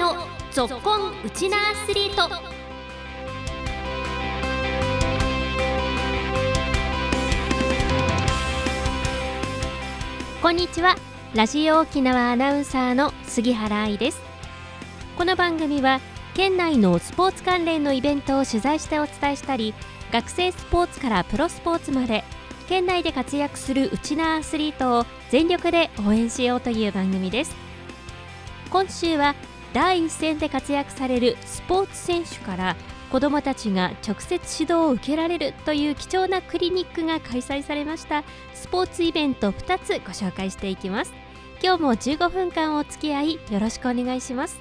のぞっこんウチナアスリート。こんにちは。ラジオ沖縄アナウンサーの杉原愛です。この番組は県内のスポーツ関連のイベントを取材してお伝えしたり学生スポーツからプロスポーツまで県内で活躍するウチナアスリートを全力で応援しようという番組です。今週は第一線で活躍されるスポーツ選手から子どもたちが直接指導を受けられるという貴重なクリニックが開催されました。スポーツイベント2つご紹介していきます。今日も15分間お付き合いよろしくお願いします。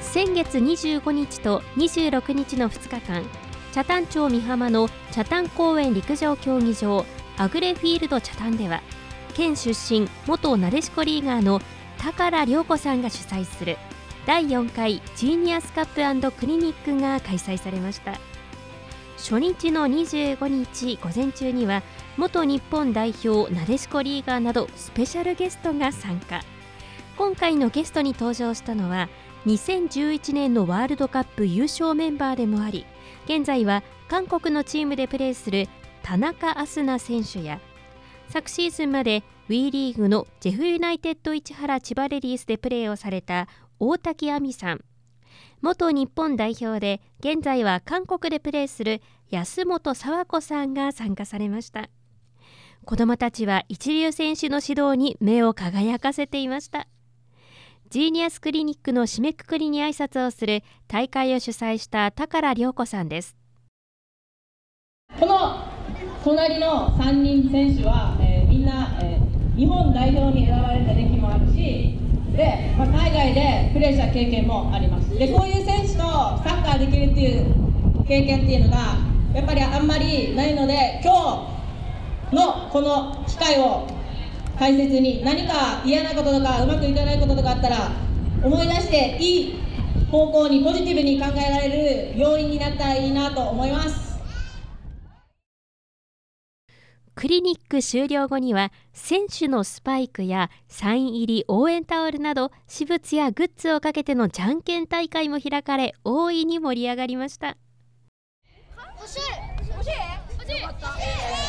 先月25日と26日の2日間北谷町美浜の北谷公園陸上競技場アグレフィールド北谷では県出身元なでしこリーガーの高良涼子さんが主催する第4回ジーニアスカップクリニックが開催されました。初日の25日午前中には元日本代表なでしこリーガーなどスペシャルゲストが参加。今回のゲストに登場したのは2011年のワールドカップ優勝メンバーでもあり現在は韓国のチームでプレーする田中明日菜選手や昨シーズンまで WE リーグのジェフユナイテッド市原千葉レディースでプレーをされた大滝亜美さん。元日本代表で現在は韓国でプレーする安本佐和子さんが参加されました。子どもたちは一流選手の指導に目を輝かせていました。ジーニアスクリニックの締めくくりに挨拶をする大会を主催した高良涼子さんです。この隣の3人選手は、えー、みんな、えー、日本代表に選ばれた歴もあるしで、まあ、海外でプレーした経験もあります。でこういう選手とサッカーできるっていう経験っていうのがやっぱりあんまりないので今日のこの機会を大切に何か嫌なこととかうまくいかないこととかあったら思い出していい方向にポジティブに考えられる要因になったらいいなと思います。クリニック終了後には選手のスパイクやサイン入り応援タオルなど私物やグッズをかけてのじゃんけん大会も開かれ大いに盛り上がりました。欲しい欲しい欲しい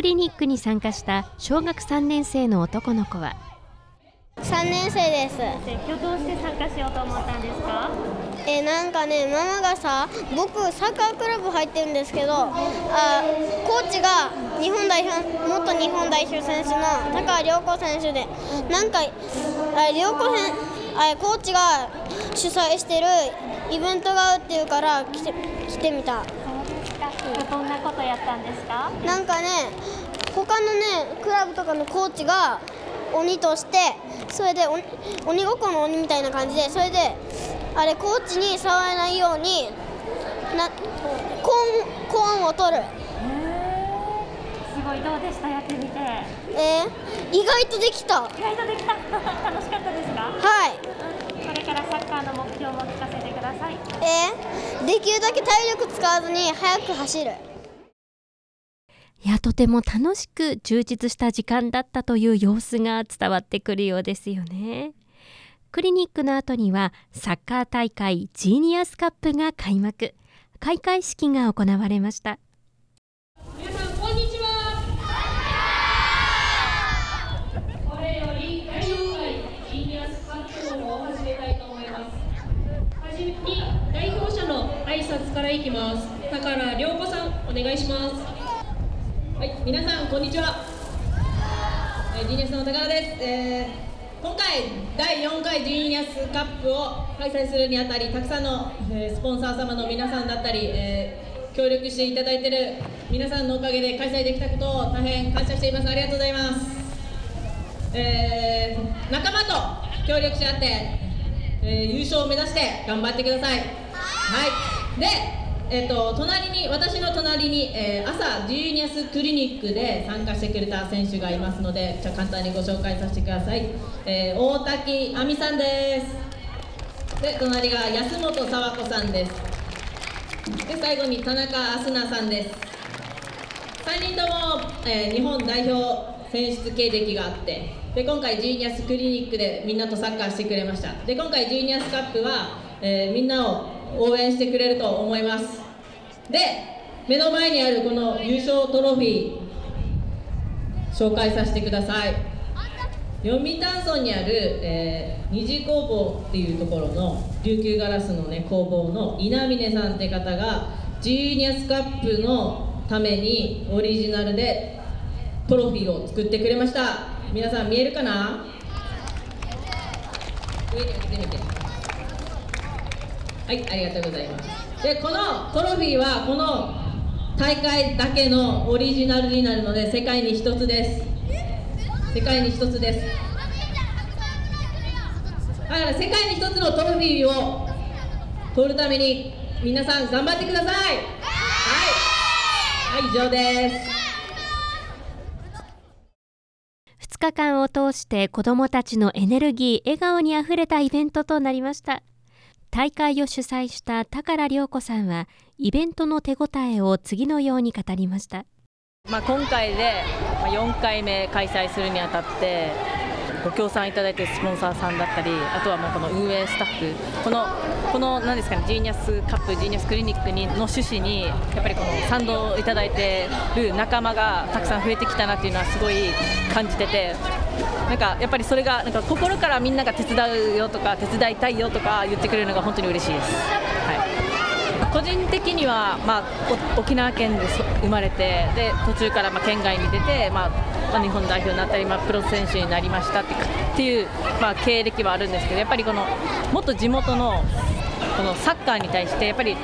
クリニックに参加した小学3年生の男の子は。3年生です。今日どうして参加しようと思ったんですか？えなんかねママがさ僕サッカークラブ入ってるんですけどあコーチが日本代表元日本代表選手の高良子選手でなんかあ良子選あコーチが主催してるイベントがあるっていうから来て来てみたどんなことやったんですか？なんかね他のねクラブとかのコーチが鬼としてそれで鬼ごっこの鬼みたいな感じでそれであれコーチに触らないようになコーンコーンを取る。すごい。どうでした？やってみて。えー、意外とできた。意外とできた。楽しかったですか？はいからサッカーの目標も聞かせてください。えー、できるだけ体力使わずに速く走る。いやとても楽しく充実した時間だったという様子が伝わってくるようですよね。クリニックの後にはサッカー大会ジーニアスカップが開幕。開会式が行われました皆さんこんにちはこれより第4回ジーニアスカップを始めたいと思いますはじめに代表者の挨拶からいきます。高良涼子さんお願いします。はい皆さんこんにちは、えー、ジーニアスの高田です、えー、今回第4回ジーニアスカップを開催するにあたりたくさんの、えー、スポンサー様の皆さんだったり、えー、協力していただいている皆さんのおかげで開催できたことを大変感謝しています。ありがとうございます、えー、仲間と協力し合って、えー、優勝を目指して頑張ってください。はい。でえっと、隣に私の隣に、えー、朝ジーニアスクリニックで参加してくれた選手がいますのでじゃ簡単にご紹介させてください、えー、大滝亜美さんです。で隣が安本佐和子さんです。で最後に田中明日奈さんです。3人とも、えー、日本代表選出経歴があってで今回ジーニアスクリニックでみんなとサッカーしてくれました。で今回ジーニアスカップは、えー、みんなを応援してくれると思います。で目の前にあるこの優勝トロフィー紹介させてください。読谷村にある、えー、二次工房っていうところの琉球ガラスのね工房の稲峰さんって方がジーニアスカップのためにオリジナルでトロフィーを作ってくれました。皆さん見えるかな？上に上げてみて。はいありがとうございます。でこのトロフィーはこの大会だけのオリジナルになるので世界に一つです。世界に一つです。だから世界に一つのトロフィーを取るために皆さん頑張ってください。はい、はい、以上です。2日間を通して子どもたちのエネルギー笑顔にあふれたイベントとなりました。大会を主催した高良子さんはイベントの手応えを次のように語りました。まあ、今回で4回目開催するにあたってご協賛いただいているスポンサーさんだったりあとはもうこの運営スタッフこのこの何ですかねジーニアスカップジーニアスクリニックにの趣旨にやっぱりこの賛同いただいている仲間がたくさん増えてきたなっていうのはすごい感じててなんかやっぱりそれがなんか心からみんなが手伝うよとか手伝いたいよとか言ってくれるのが本当に嬉しいです。はい個人的には、まあ、沖縄県で生まれてで途中からまあ県外に出て、まあ、日本代表になったり、まあ、プロ選手になりましたっていう、まあ、経歴はあるんですけどやっぱりこのもっと地元のこのサッカーに対してやっぱり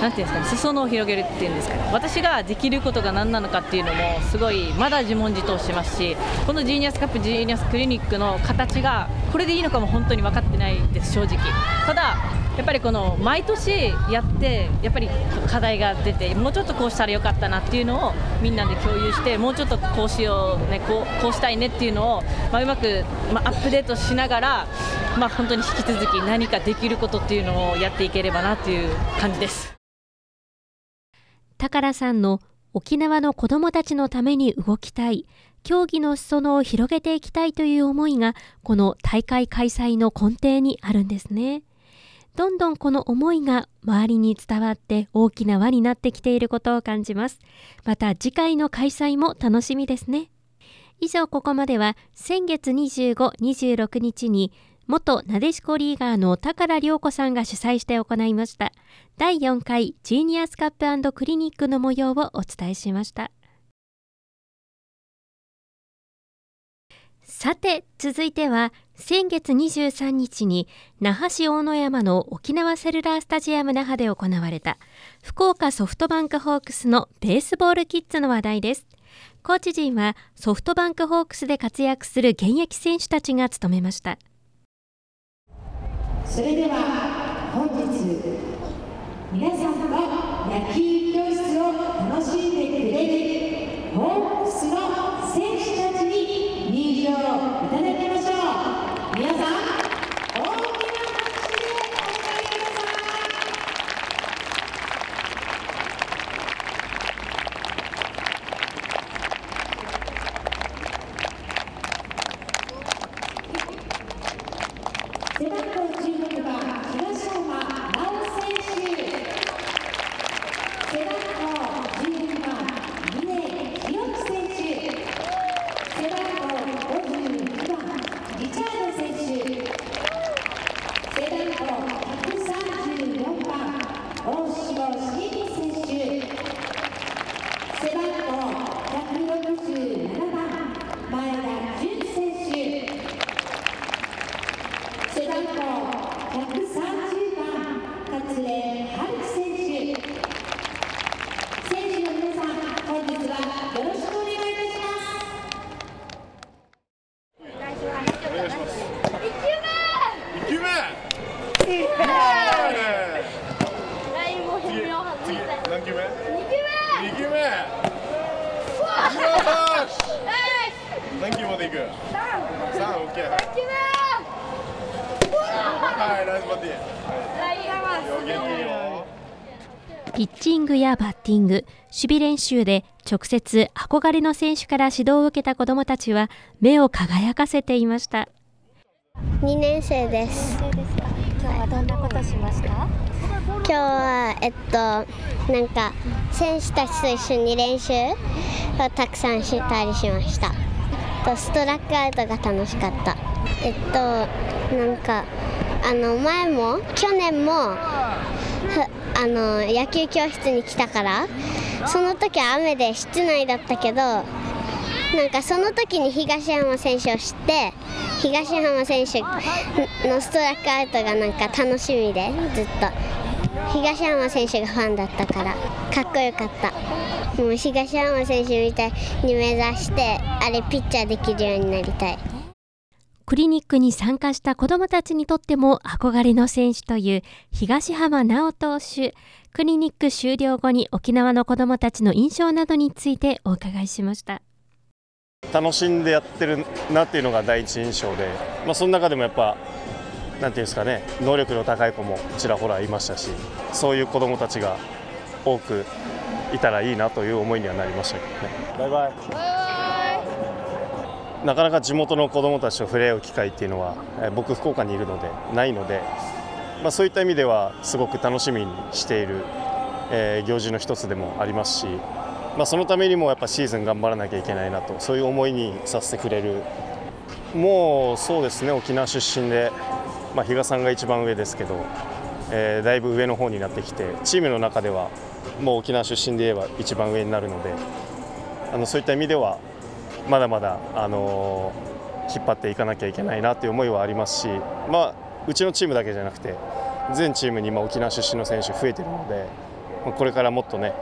なていうんですかね裾野を広げるっていうんですかね。私ができることが何なのかっていうのもすごいまだ自問自答してますしこのジーニアスカップジーニアスクリニックの形がこれでいいのかも本当に分かってないです正直。ただやっぱりこの毎年やってやっぱり課題が出てもうちょっとこうしたらよかったなっていうのをみんなで共有してもうちょっとこうしようねこうこうしたいねっていうのを、まあ、うまく、まあ、アップデートしながら、まあ、本当に引き続き何かできることっていうのをやっていければなっていう感じです。高さんの沖縄の子どもたちのために動きたい競技の裾野を広げていきたいという思いがこの大会開催の根底にあるんですね。どんどんこの思いが周りに伝わって大きな輪になってきていることを感じます。また次回の開催も楽しみですね。以上ここまでは先月25、26日に元なでしこリーガーの高良涼子さんが主催して行いました第4回ジーニアスカップクリニックの模様をお伝えしました。さて続いては先月23日に那覇市大野山の沖縄セルラースタジアム那覇で行われた福岡ソフトバンクホークスのベースボールキッズの話題です。コーチ陣はソフトバンクホークスで活躍する現役選手たちが務めました。それでは本日皆さんが野球教室を楽しんでくれるホークスの選手たちに入場いただきましょう皆さんラインも変妙外して。球目2球目よし何球までいく ?3 OK はいナイスバッティングよ元気よピッチングやバッティング、守備練習で直接憧れの選手から指導を受けた子どもたちは目を輝かせていました。2年生です。今日はどんなことしました今日はえっとなんか選手たちと一緒に練習をたくさんしたりしました。とストラックアウトが楽しかった。えっとなんかあの前も去年もあの野球教室に来たからその時は雨で室内だったけどなんかその時に東山選手を知って東浜選手のストラックアウトがなんか楽しみでずっと。東山選手がファンだったからかっこよかった。もう東山選手みたいに目指してあれピッチャーできるようになりたい。クリニックに参加した子どもたちにとっても憧れの選手という東浜直投手。クリニック終了後に沖縄の子どもたちの印象などについてお伺いしました。楽しんでやってるなっていうのが第一印象で、まあ、その中でもやっぱなんていうんですかね能力の高い子もちらほらいましたしそういう子どもたちが多くいたらいいなという思いにはなりましたけどねバイバイなかなか地元の子どもたちと触れ合う機会っていうのは、え僕福岡にいるのでないので、まあ、そういった意味ではすごく楽しみにしている、えー行事の一つでもありますしまあ、そのためにもやっぱシーズン頑張らなきゃいけないなとそういう思いにさせてくれる。もうそうですね沖縄出身で、まあ、比嘉さんが一番上ですけど、えーだいぶ上の方になってきてチームの中ではもう沖縄出身で言えば一番上になるのであのそういった意味ではまだまだ、あの引っ張っていかなきゃいけないなという思いはありますし、まあ、うちのチームだけじゃなくて全チームに今沖縄出身の選手増えているのでこれからもっとね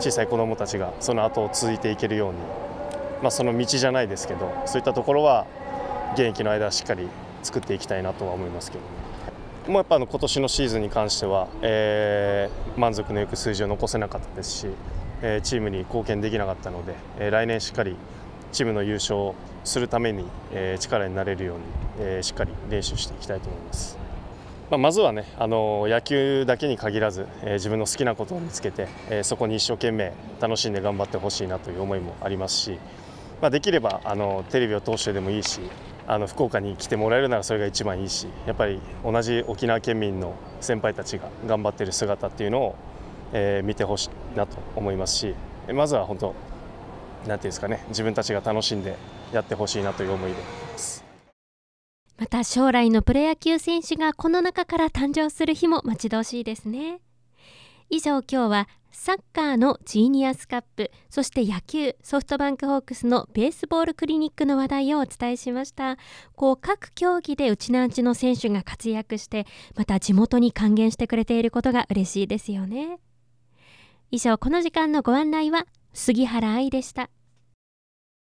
小さい子どもたちがその後を続いていけるように、まあ、その道じゃないですけどそういったところは現役の間はしっかり作っていきたいなとは思いますけどね。もうやっぱあの今年のシーズンに関しては、えー満足のいく数字を残せなかったですし、えーチームに貢献できなかったので、えー来年しっかりチームの優勝するために、え力になれるように、えしっかり練習していきたいと思います。まあ、まずはね、あの野球だけに限らず、えー自分の好きなことを見つけて、えーそこに一生懸命楽しんで頑張ってほしいなという思いもありますし、まあ、できればあのテレビを通してでもいいしあの福岡に来てもらえるならそれが一番いいしやっぱり同じ沖縄県民の先輩たちが頑張っている姿っていうのを、えー見てほしいなと思いますしまずは本当なんていうんですかね自分たちが楽しんでやってほしいなという思いで。います。また将来のプロ野球選手がこの中から誕生する日も待ち遠しいですね。以上今日はサッカーのジーニアスカップそして野球ソフトバンクホークスのベースボールクリニックの話題をお伝えしました。こう各競技でうちなんちの選手が活躍してまた地元に還元してくれていることが嬉しいですよね。以上この時間のご案内は杉原愛でした。